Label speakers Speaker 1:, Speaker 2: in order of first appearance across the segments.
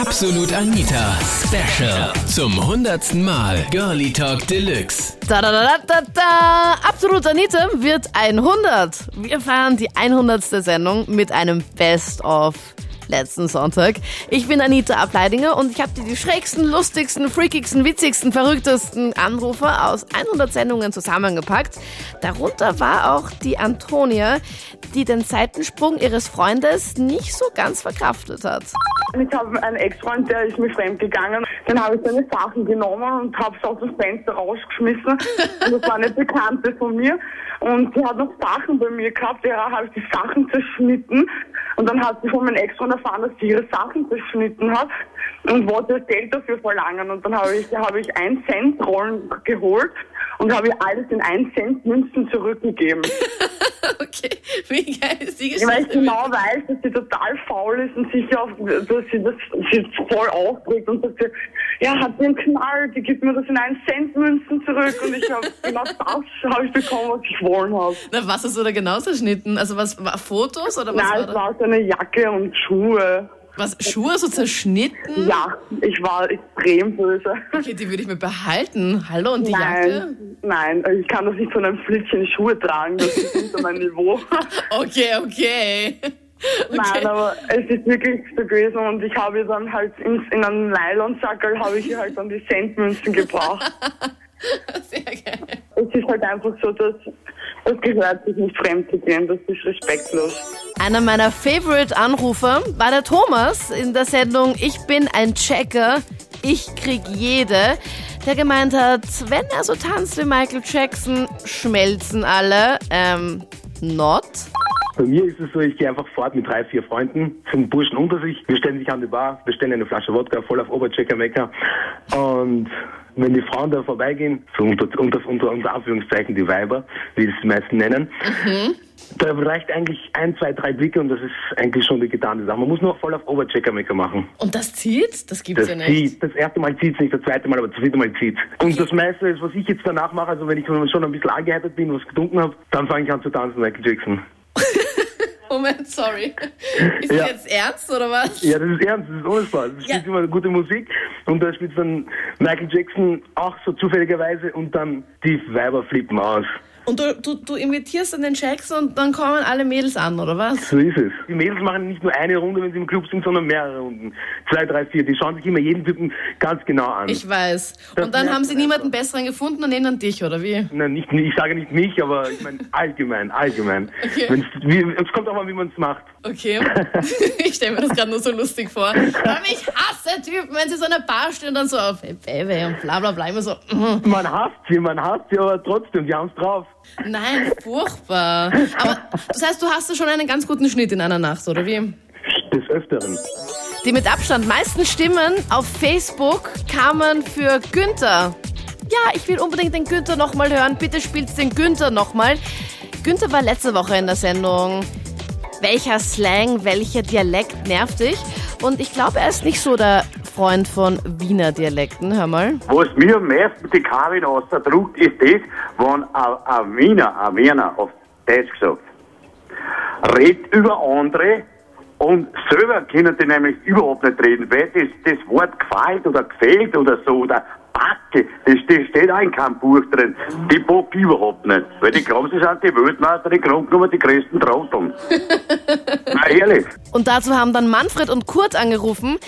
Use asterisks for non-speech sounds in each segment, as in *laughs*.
Speaker 1: Absolut Anita Special zum hundertsten Mal Girlie Talk Deluxe.
Speaker 2: Da, da, da, da, da. Absolut Anita wird 100. Wir feiern die 100. Sendung mit einem Best-of letzten Sonntag. Ich bin Anita Ableidinger und ich habe dir die schrägsten, lustigsten, freakigsten, witzigsten, verrücktesten Anrufer aus 100 Sendungen zusammengepackt. Darunter war auch die Antonia, die den Seitensprung ihres Freundes nicht so ganz verkraftet hat.
Speaker 3: Ich habe einen Ex-Freund, der ist mir fremd gegangen. Dann habe ich seine Sachen genommen und habe es aus dem Fenster rausgeschmissen. und das war eine Bekannte von mir. Und sie hat noch Sachen bei mir gehabt. Ja, habe ich die Sachen zerschnitten. Und dann hat sie von meinem Ex-Freund erfahren, dass sie ihre Sachen zerschnitten hat und wollte Geld dafür verlangen. Und dann habe ich, habe ich ein Cent Rollen geholt und habe ihr alles in 1 Cent Münzen zurückgegeben. *laughs*
Speaker 2: okay, wie geil ist die
Speaker 3: Geschichte? Weil ich genau weiß, dass sie total faul ist und sicher auf, dass sie das sie voll aufbringt und dass sie, ja, hat sie einen Knall, die gibt mir das in 1 Cent Münzen zurück und ich habe *laughs* genau das habe ich bekommen, was ich wollen habe.
Speaker 2: Na, was hast du da genau zerschnitten? Also was war Fotos oder was
Speaker 3: Nein,
Speaker 2: war
Speaker 3: es
Speaker 2: da?
Speaker 3: war so eine Jacke und Schuhe.
Speaker 2: Was, Schuhe so zerschnitten?
Speaker 3: Ja, ich war extrem böse.
Speaker 2: Okay, die würde ich mir behalten. Hallo, und die
Speaker 3: nein,
Speaker 2: Jacke?
Speaker 3: Nein, ich kann das nicht von einem Flittchen Schuhe tragen, das ist unter mein Niveau.
Speaker 2: Okay, *laughs* okay.
Speaker 3: Okay. Nein, aber es ist wirklich so gewesen und ich habe dann halt in, in einem Nylonsackel habe ich halt dann die Centmünzen gebraucht. *laughs*
Speaker 2: Sehr geil.
Speaker 3: Es ist halt einfach so, dass das gehört sich nicht fremd zu gehen, das ist respektlos.
Speaker 2: Einer meiner Favorite-Anrufer war der Thomas in der Sendung Ich bin ein Checker, ich krieg jede, der gemeint hat, wenn er so tanzt wie Michael Jackson, schmelzen alle. Ähm, not?
Speaker 4: Bei mir ist es so, ich gehe einfach fort mit drei, vier Freunden zum Burschen unter sich. Wir stellen sich an die Bar, bestellen eine Flasche Wodka, voll auf Oberchecker Mecker. Und wenn die Frauen da vorbeigehen, so unter, unter, unter, unter Anführungszeichen die Weiber, wie es die meisten nennen, mhm. da reicht eigentlich ein, zwei, drei Blicke und das ist eigentlich schon die getane Sache. Man muss nur voll auf Oberchecker-Mecker machen.
Speaker 2: Und das zieht? Das gibt's
Speaker 4: das
Speaker 2: ja nicht.
Speaker 4: Zieht. Das erste Mal zieht es nicht, das zweite Mal, aber das dritte Mal zieht Und okay. das meiste ist, was ich jetzt danach mache, also wenn ich schon ein bisschen angeheitert bin, was getrunken habe, dann fange ich an zu tanzen, Michael Jackson.
Speaker 2: Moment, sorry. *laughs* Ist ja. das jetzt ernst oder was?
Speaker 4: Ja, das ist ernst, das ist ohne Spaß. Es spielt ja. immer gute Musik und da spielt dann Michael Jackson auch so zufälligerweise und dann die Weiber flippen aus.
Speaker 2: Und du, du, du imitierst dann den Jackson und dann kommen alle Mädels an, oder was?
Speaker 4: So ist es. Die Mädels machen nicht nur eine Runde, wenn sie im Club sind, sondern mehrere Runden. Zwei, drei, vier. Die schauen sich immer jeden Typen ganz genau an.
Speaker 2: Ich weiß. Das und dann haben sie niemanden einfach. besseren gefunden und nehmen dann dich, oder wie?
Speaker 4: Nein, nicht, ich sage nicht mich, aber ich meine allgemein, allgemein. *laughs* Okay. Es kommt auch mal, wie man es macht.
Speaker 2: Okay. *laughs* ich stelle mir das gerade nur so lustig vor. Aber ich hasse Typen, wenn sie so eine Bar stehen und dann so auf hey, Baby und bla bla bla immer so.
Speaker 4: Mm. Man hasst sie, man hasst sie, aber trotzdem, die haben es drauf.
Speaker 2: Nein, furchtbar. Aber das heißt, du hast schon einen ganz guten Schnitt in einer Nacht, oder wie?
Speaker 4: Des Öfteren.
Speaker 2: Die mit Abstand meisten Stimmen auf Facebook kamen für Günther. Ja, ich will unbedingt den Günther nochmal hören. Bitte spielst den Günther nochmal. Günther war letzte Woche in der Sendung. Welcher Slang, welcher Dialekt nervt dich? Und ich glaube, er ist nicht so der Freund von Wiener Dialekten. Hör mal.
Speaker 5: Was mir am meisten die Karin ausdruckt, ist das, wenn ein Wiener, ein Wiener, auf Deutsch gesagt, redet über andere und selber können die nämlich überhaupt nicht reden, weil das, das Wort gefällt oder gefällt oder so oder Backe, das, das steht auch in keinem Buch drin. Die bock überhaupt nicht. Weil die glauben, sie sind die Weltmeister, die Grundnummer, die größten Trotteln. *laughs* Na ehrlich.
Speaker 2: Und dazu haben dann Manfred und Kurt angerufen,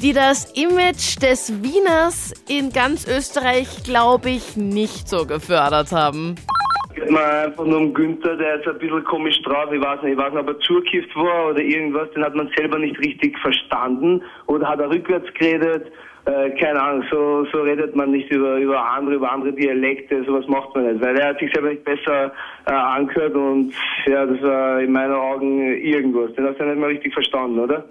Speaker 2: die das Image des Wieners in ganz Österreich, glaube ich, nicht so gefördert haben
Speaker 6: geht man einfach nur um Günther, der ist ein bisschen komisch drauf. Ich weiß nicht, ich weiß nicht, ob er zugekifft war oder irgendwas, den hat man selber nicht richtig verstanden oder hat er rückwärts geredet äh, keine Ahnung, so, so redet man nicht über, über andere, über andere Dialekte, sowas macht man nicht, weil er hat sich selber nicht besser äh, angehört und ja, das war in meinen Augen irgendwas. Den hast du ja nicht mal richtig verstanden, oder?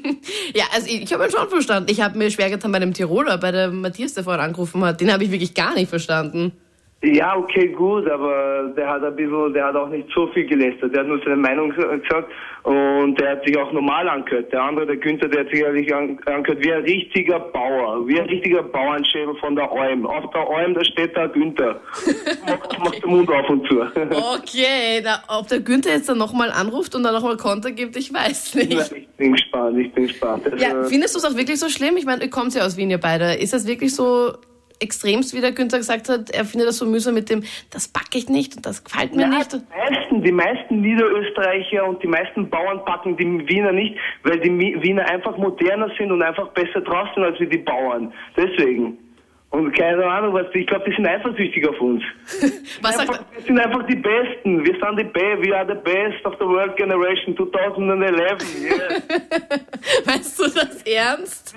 Speaker 6: *laughs*
Speaker 2: ja, also ich, ich habe ihn schon verstanden. Ich habe mir schwer getan bei dem Tiroler, bei dem Matthias, der vorhin angerufen hat. Den habe ich wirklich gar nicht verstanden.
Speaker 6: Ja, okay, gut, aber der hat ein bisschen, der hat auch nicht so viel gelästert. Der hat nur seine Meinung gesagt und der hat sich auch normal angehört. Der andere, der Günther, der hat sich ehrlich angehört wie ein richtiger Bauer, wie ein richtiger Bauernschädel von der Alm. Auf der Alm, da steht da Günther. *laughs* Macht, macht den Mund auf und zu. *laughs*
Speaker 2: Okay, da, ob der Günther jetzt dann nochmal anruft und dann nochmal Konter gibt, ich weiß nicht.
Speaker 6: Ich bin gespannt, ich bin gespannt.
Speaker 2: Ja,
Speaker 6: Also,
Speaker 2: findest du es auch wirklich so schlimm? Ich meine, ihr kommt ja aus Wien, ihr beide. Ist das wirklich so extremst, wie der Günther gesagt hat, er findet das so mühsam mit dem, das backe ich nicht und das gefällt mir
Speaker 6: Ja,
Speaker 2: nicht.
Speaker 6: die meisten, die meisten Niederösterreicher und die meisten Bauern packen die Wiener nicht, weil die Wiener einfach moderner sind und einfach besser drauf sind als wie die Bauern. Deswegen. Und keine Ahnung, was, ich glaube, die sind eifersüchtig auf uns. *laughs*
Speaker 2: Was
Speaker 6: Einfach,
Speaker 2: sagt,
Speaker 6: wir sind einfach die Besten. Wir sind die Be We are the best of the world generation 2011. *laughs* Yes.
Speaker 2: meinst du das ernst?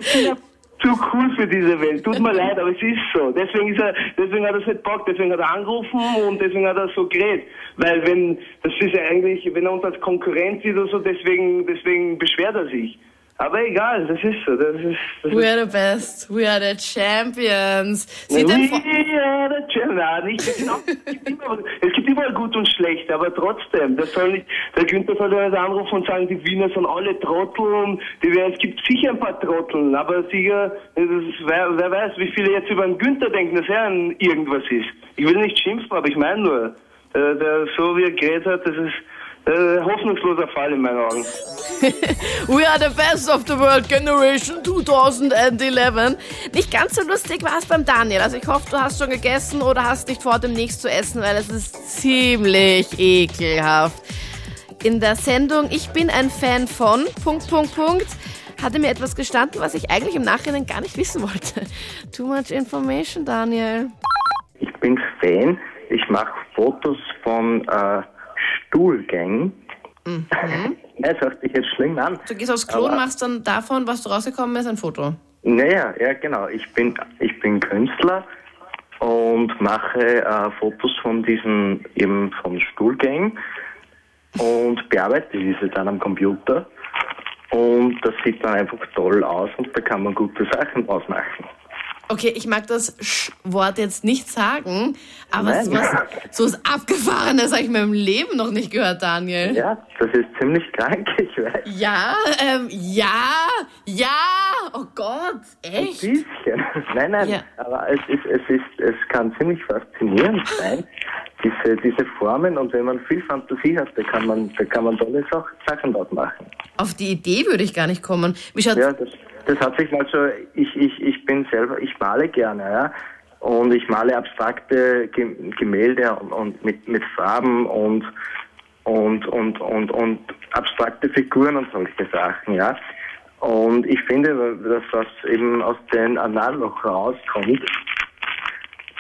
Speaker 6: Zu cool für diese Welt. Tut mir *laughs* leid, aber es ist so. Deswegen, ist er, deswegen hat er es nicht Bock, deswegen hat er angerufen und deswegen hat er so geredet. Weil wenn, das ist ja eigentlich, wenn er uns als Konkurrent sieht oder so, deswegen, deswegen beschwert er sich. Aber egal, das ist so. Das ist, das
Speaker 2: We are the best, we are the champions. Sieht
Speaker 6: We are the champions. Nein, es, gibt immer, überall gut und schlecht, aber trotzdem, das soll nicht, der Günther soll ja nicht anrufen und sagen, die Wiener sind alle Trottel und die, es gibt sicher ein paar Trotteln, aber sicher, das ist, wer, wer weiß, wie viele jetzt über den Günther denken, dass er ein irgendwas ist. Ich will nicht schimpfen, aber ich meine nur, der, der, so wie er geredet hat, das ist äh, hoffnungsloser Fall in meinen Augen. *laughs*
Speaker 2: We are the best of the world generation 2011. Nicht ganz so lustig war es beim Daniel. Also ich hoffe, du hast schon gegessen oder hast nicht vor, demnächst zu essen, weil es ist ziemlich ekelhaft. In der Sendung Ich bin ein Fan von Punkt, Punkt, Punkt hatte mir etwas gestanden, was ich eigentlich im Nachhinein gar nicht wissen wollte. *laughs* Too much information, Daniel.
Speaker 7: Ich bin Fan. Ich mache Fotos von äh, Stuhlgängen.
Speaker 2: Mhm. *laughs*
Speaker 7: das hört sich jetzt schlimm an.
Speaker 2: Du gehst aufs Klo und machst dann davon, was du rausgekommen ist, ein Foto.
Speaker 7: Naja, ja genau. Ich bin ich bin Künstler und mache äh, Fotos von diesen eben von Stuhlgängen und bearbeite diese dann am Computer. Und das sieht dann einfach toll aus und da kann man gute Sachen draus machen.
Speaker 2: Okay, ich mag das Sch-Wort jetzt nicht sagen, aber
Speaker 7: Nein.
Speaker 2: sowas, so was Abgefahrenes habe ich in meinem Leben noch nicht gehört, Daniel.
Speaker 7: Ja, das ist ziemlich krank, ich weiß.
Speaker 2: Ja, ähm, ja, ja, oh Gott,
Speaker 7: Ein
Speaker 2: echt?
Speaker 7: bisschen. *laughs* Nein, nein,
Speaker 2: Ja.
Speaker 7: aber es ist, es ist, es kann ziemlich faszinierend sein, diese, diese Formen und wenn man viel Fantasie hat, da kann man, da kann man tolle Sach- Sachen dort machen.
Speaker 2: Auf die Idee würde ich gar nicht kommen. Wie schaut,
Speaker 7: Ja, das, das hat sich mal so, ich, ich, ich bin selber, ich male gerne, ja. Und ich male abstrakte Ge- Gemälde und, und mit, mit Farben und, und, und, und, und abstrakte Figuren und solche Sachen, ja. Und ich finde, dass was eben aus den Analog rauskommt,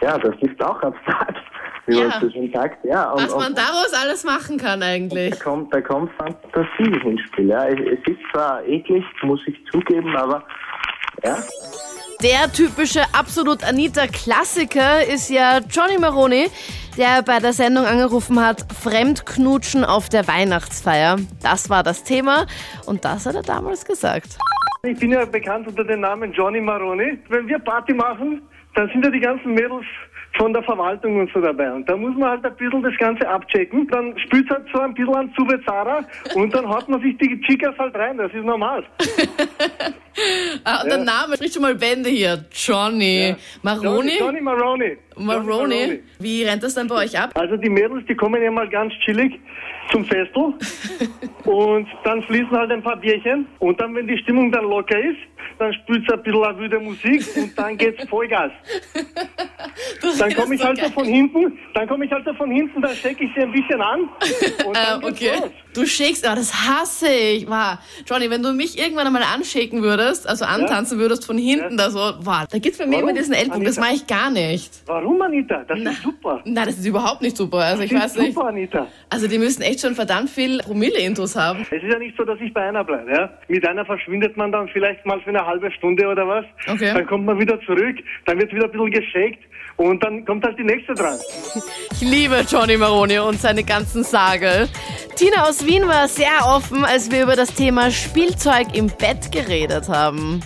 Speaker 7: ja, das ist auch abstrakt, wie
Speaker 2: Ja.
Speaker 7: man so schön sagt, ja. Und,
Speaker 2: was man
Speaker 7: und,
Speaker 2: daraus alles machen kann eigentlich.
Speaker 7: da kommt, da kommt Fantasie ins Spiel. Ja. Es es ist zwar eklig, muss ich zugeben, aber ja,
Speaker 2: Der typische absolut Anita-Klassiker ist ja Johnny Maroni, der bei der Sendung angerufen hat, Fremdknutschen auf der Weihnachtsfeier. Das war das Thema und das hat er damals gesagt.
Speaker 8: Ich bin ja bekannt unter dem Namen Johnny Maroni. Wenn wir Party machen, dann sind ja die ganzen Mädels von der Verwaltung und so dabei. Und da muss man halt ein bisschen das Ganze abchecken. Dann spült halt so ein bisschen an Zara und dann haut man sich die Chicas halt rein. Das ist normal. *laughs*
Speaker 2: Ah, der Name spricht schon mal Bände hier. Johnny. Maroni?
Speaker 8: Johnny, Johnny Maroni. Johnny
Speaker 2: Maroni. Wie rennt das dann bei euch ab?
Speaker 8: Also die Mädels, die kommen ja mal ganz chillig zum Festel *laughs* und dann fließen halt ein paar Bierchen und dann, wenn die Stimmung dann locker ist, dann spielt ein bisschen eine wilde Musik und dann geht's *laughs* Vollgas. Dann komme ich halt so von hinten, dann komme ich halt so von hinten, dann stecke ich sie ein bisschen an *laughs* und
Speaker 2: Ah,
Speaker 8: dann geht's
Speaker 2: okay.
Speaker 8: los.
Speaker 2: Du shakest, aber das hasse ich. Wow. Johnny, wenn du mich irgendwann einmal anschaken würdest, also antanzen würdest von hinten, da so, wow, da gibt's bei mir
Speaker 8: Warum?
Speaker 2: immer diesen Ellbogen, das mache ich gar nicht.
Speaker 8: Warum, Anita? Das ist super.
Speaker 2: Na, das ist überhaupt nicht super. Also ich
Speaker 8: Das
Speaker 2: weiß
Speaker 8: ist
Speaker 2: nicht.
Speaker 8: super, Anita.
Speaker 2: Also die müssen echt schon verdammt viel Promille-Intos haben.
Speaker 8: Es ist ja nicht so, dass ich bei einer bleibe. Ja? Mit einer verschwindet man dann vielleicht mal für eine halbe Stunde oder was.
Speaker 2: Okay.
Speaker 8: Dann kommt man wieder zurück, dann wird wieder ein bisschen geschakt und dann kommt halt die nächste dran. *laughs*
Speaker 2: Ich liebe Johnny Maroni und seine ganzen Sage. Tina aus Wien war sehr offen, als wir über das Thema Spielzeug im Bett geredet haben.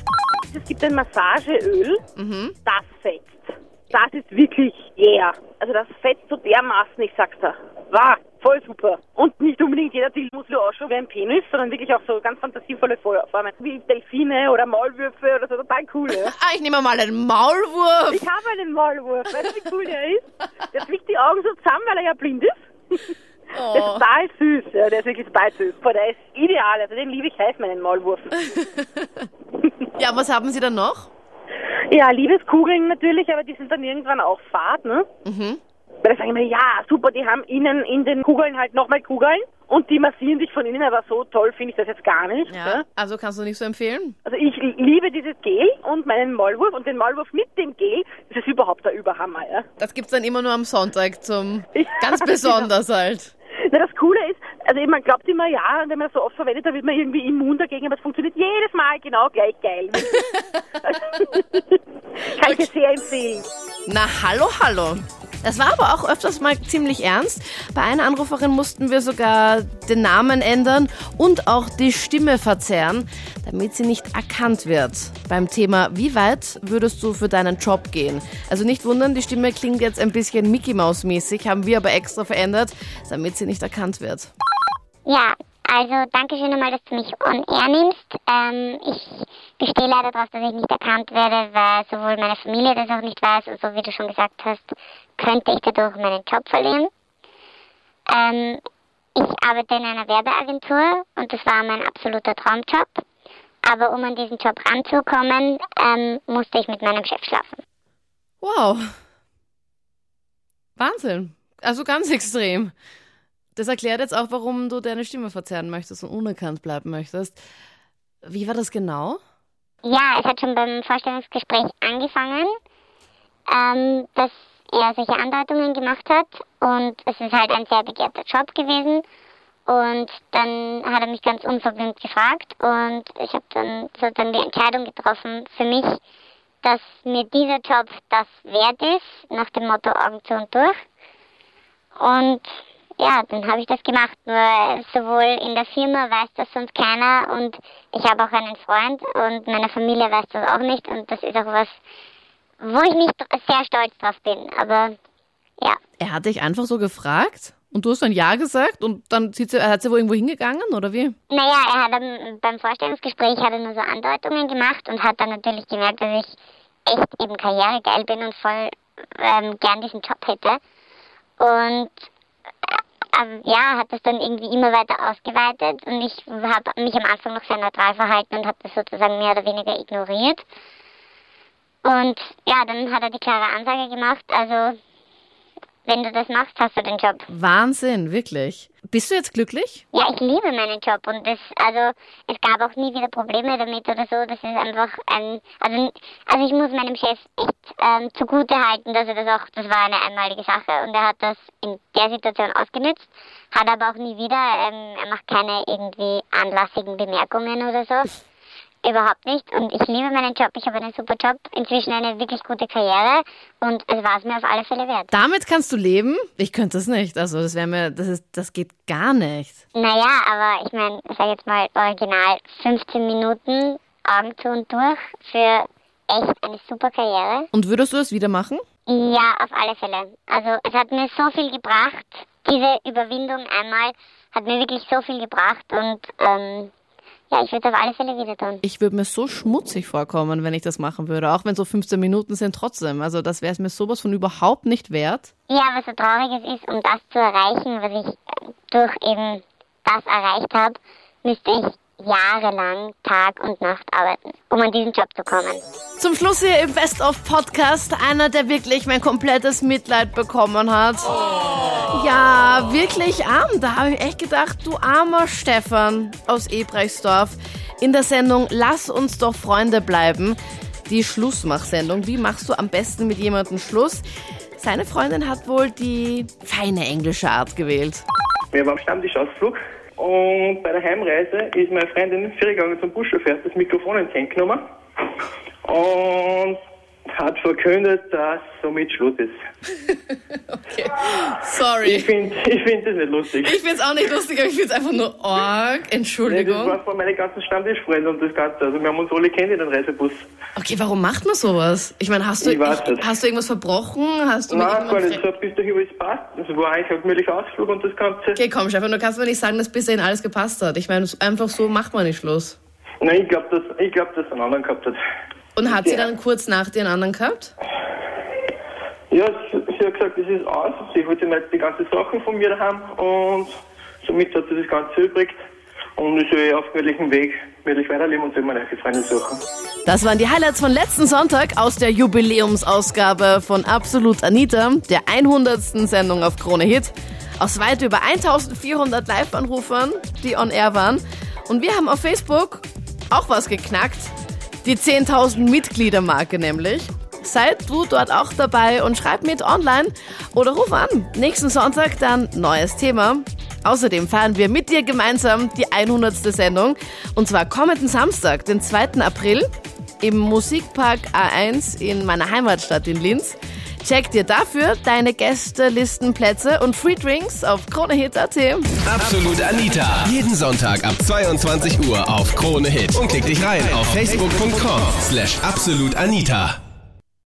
Speaker 9: Es gibt ein Massageöl, das fetzt. das ist wirklich yeah. Also das fetzt so dermaßen, ich sag's da. War voll super. Und nicht unbedingt jeder Dill muss so ausschauen wie ein Penis, sondern wirklich auch so ganz fantasievolle Formen. Wie Delfine oder Maulwürfe oder so, total cool. Ja? *laughs*
Speaker 2: Ah, ich nehme mal einen Maulwurf.
Speaker 9: Ich habe einen Maulwurf. Weißt du, wie cool der ist? Der fliegt die Augen so zusammen, weil er ja blind ist.
Speaker 2: Oh.
Speaker 9: Der ist total süß. Ja, der ist wirklich total süß. Boah, der ist ideal. Also den liebe ich heiß, meinen Maulwurf. *laughs*
Speaker 2: Ja, was haben Sie dann noch?
Speaker 9: Ja, Liebeskugeln natürlich, aber die sind dann irgendwann auch fad, ne?
Speaker 2: Mhm.
Speaker 9: Weil da sagen immer, ja, super, die haben innen in den Kugeln halt nochmal Kugeln und die massieren sich von innen, aber so toll finde ich das jetzt gar nicht.
Speaker 2: Ja,
Speaker 9: ne?
Speaker 2: also kannst du nicht so empfehlen?
Speaker 9: Also ich liebe dieses Gel und meinen Maulwurf und den Maulwurf mit dem Gel, das ist überhaupt der Überhammer, ja.
Speaker 2: Das gibt's dann immer nur am Sonntag zum
Speaker 9: Ich- *laughs*
Speaker 2: ganz besonders halt.
Speaker 9: Na, das Coole ist, also man glaubt immer, ja, wenn man das so oft verwendet, dann wird man irgendwie immun dagegen, aber es funktioniert jedes Mal genau gleich geil. *laughs* *laughs* Kann ich dir sehr empfehlen.
Speaker 2: Na, hallo, hallo. Das war aber auch öfters mal ziemlich ernst. Bei einer Anruferin mussten wir sogar den Namen ändern und auch die Stimme verzerren, damit sie nicht erkannt wird. Beim Thema, wie weit würdest du für deinen Job gehen? Also nicht wundern, die Stimme klingt jetzt ein bisschen Mickey Mouse mäßig, haben wir aber extra verändert, damit sie nicht erkannt wird.
Speaker 10: Ja, also danke schön einmal, dass du mich on air nimmst. Ähm, ich bestehe leider darauf, dass ich nicht erkannt werde, weil sowohl meine Familie das auch nicht weiß und so wie du schon gesagt hast, könnte ich dadurch meinen Job verlieren. Ähm, ich arbeite in einer Werbeagentur und das war mein absoluter Traumjob. Aber um an diesen Job ranzukommen, ähm, musste ich mit meinem Chef schlafen.
Speaker 2: Wow. Wahnsinn. Also ganz *laughs* extrem. Das erklärt jetzt auch, warum du deine Stimme verzerren möchtest und unerkannt bleiben möchtest. Wie war das genau?
Speaker 10: Ja, es hat schon beim Vorstellungsgespräch angefangen, ähm, dass er solche Andeutungen gemacht hat und es ist halt ein sehr begehrter Job gewesen. Und dann hat er mich ganz unverblümt gefragt und ich habe dann so dann die Entscheidung getroffen für mich, dass mir dieser Job das wert ist, nach dem Motto Augen zu und durch. Und ja, dann habe ich das gemacht. Nur sowohl in der Firma weiß das sonst keiner und ich habe auch einen Freund und meine Familie weiß das auch nicht und das ist auch was, wo ich nicht sehr stolz drauf bin. Aber ja,
Speaker 2: Er hat dich einfach so gefragt und du hast dann Ja gesagt und dann sie, hat sie wohl irgendwo hingegangen oder wie?
Speaker 10: naja, er hat dann beim Vorstellungsgespräch hat er nur so Andeutungen gemacht und hat dann natürlich gemerkt, dass ich echt eben karrieregeil bin und voll ähm, gern diesen Job hätte. Und ähm, ja, hat das dann irgendwie immer weiter ausgeweitet und ich habe mich am Anfang noch sehr neutral verhalten und habe das sozusagen mehr oder weniger ignoriert. Und ja, dann hat er die klare Ansage gemacht, also wenn du das machst, hast du den Job.
Speaker 2: Wahnsinn, wirklich. Bist du jetzt glücklich?
Speaker 10: Ja, ich liebe meinen Job und das, also es gab auch nie wieder Probleme damit oder so. Das ist einfach ein, also, also ich muss meinem Chef echt ähm, zugute halten, dass er das auch, das war eine einmalige Sache und er hat das in der Situation ausgenützt, hat aber auch nie wieder, ähm, er macht keine irgendwie anlassigen Bemerkungen oder so. Überhaupt nicht. Und ich liebe meinen Job. Ich habe einen super Job. Inzwischen eine wirklich gute Karriere. Und es war es mir auf alle Fälle wert.
Speaker 2: Damit kannst du leben? Ich könnte das nicht. Also das wäre mir, das ist, das geht gar nicht.
Speaker 10: Naja, aber ich meine, ich sag jetzt mal original 15 Minuten Augen zu und durch für echt eine super Karriere.
Speaker 2: Und würdest du das wieder machen?
Speaker 10: Ja, auf alle Fälle. Also es hat mir so viel gebracht. Diese Überwindung einmal hat mir wirklich so viel gebracht und ähm, ja, ich würde es auf alle Fälle wieder tun.
Speaker 2: Ich würde mir so schmutzig vorkommen, wenn ich das machen würde. Auch wenn so 15 Minuten sind trotzdem. Also das wäre es mir sowas von überhaupt nicht wert.
Speaker 10: Ja, was so traurig es ist, um das zu erreichen, was ich äh, durch eben das erreicht habe, müsste ich jahrelang Tag und Nacht arbeiten, um an diesen Job zu kommen.
Speaker 2: Zum Schluss hier im Best of Podcast einer, der wirklich mein komplettes Mitleid bekommen hat. Ja, wirklich arm. Da habe ich echt gedacht, du armer Stefan aus Ebrechtsdorf. In der Sendung Lass uns doch Freunde bleiben. Die Schlussmachsendung. Wie machst du am besten mit jemandem Schluss? Seine Freundin hat wohl die feine englische Art gewählt.
Speaker 6: Wir waren am Stammtischausflug und bei der Heimreise ist meine Freundin gegangen zum Buschauffeur, das Mikrofon ins Hand genommen und
Speaker 11: hat verkündet, dass somit Schluss ist. *laughs*
Speaker 2: Sorry.
Speaker 11: Ich finde ich find das nicht lustig.
Speaker 2: Ich find's auch nicht lustig, aber ich find's einfach nur arg.
Speaker 11: Nee, das
Speaker 2: Entschuldigung.
Speaker 11: war von meinen ganzen Stammtischfreunden und das Ganze. Also wir haben uns alle kennt in den Reisebus.
Speaker 2: Okay, warum macht man sowas? Ich meine, hast du,
Speaker 11: Ich
Speaker 2: hast du irgendwas verbrochen? Hast du
Speaker 11: Nein, gar nicht.
Speaker 2: fre-
Speaker 11: So bis dahin alles passt. Es war eigentlich ein gemütlicher Ausflug und das Ganze.
Speaker 2: Okay, komm, Stefan, du kannst mir nicht sagen, dass bis dahin alles gepasst hat. Ich meine, einfach so macht man nicht Schluss.
Speaker 11: Nein, ich glaube, dass, ich glaub, dass einen anderen gehabt hat.
Speaker 2: Und hat sie
Speaker 11: Ja.
Speaker 2: dann kurz nach einen anderen gehabt?
Speaker 11: Ja, sie, hat gesagt, das ist aus. Sie wollte mir jetzt die ganzen Sachen von mir daheim und somit hat sie das Ganze übrig. Und ich soll auf gemütlichen Weg gemütlich weiterleben und mir neue Freunde suchen.
Speaker 2: Das waren die Highlights von letzten Sonntag aus der Jubiläumsausgabe von Absolut Anita, der 100. Sendung auf Krone Hit. Aus weit über 1400 Live-Anrufern, die on air waren. Und wir haben auf Facebook auch was geknackt. Die 10.000 Mitgliedermarke nämlich. Seid du dort auch dabei und schreib mit online oder ruf an. Nächsten Sonntag dann neues Thema. Außerdem feiern wir mit dir gemeinsam die 100. Sendung. Und zwar kommenden Samstag, den 2. April, im Musikpark A1 in meiner Heimatstadt in Linz. Check dir dafür deine Gästelistenplätze und Free Drinks auf kronehit.at.
Speaker 1: Absolut Anita. Jeden Sonntag ab 22 Uhr auf Krone Hit. Und klick dich rein auf facebook.com slash absolutanita.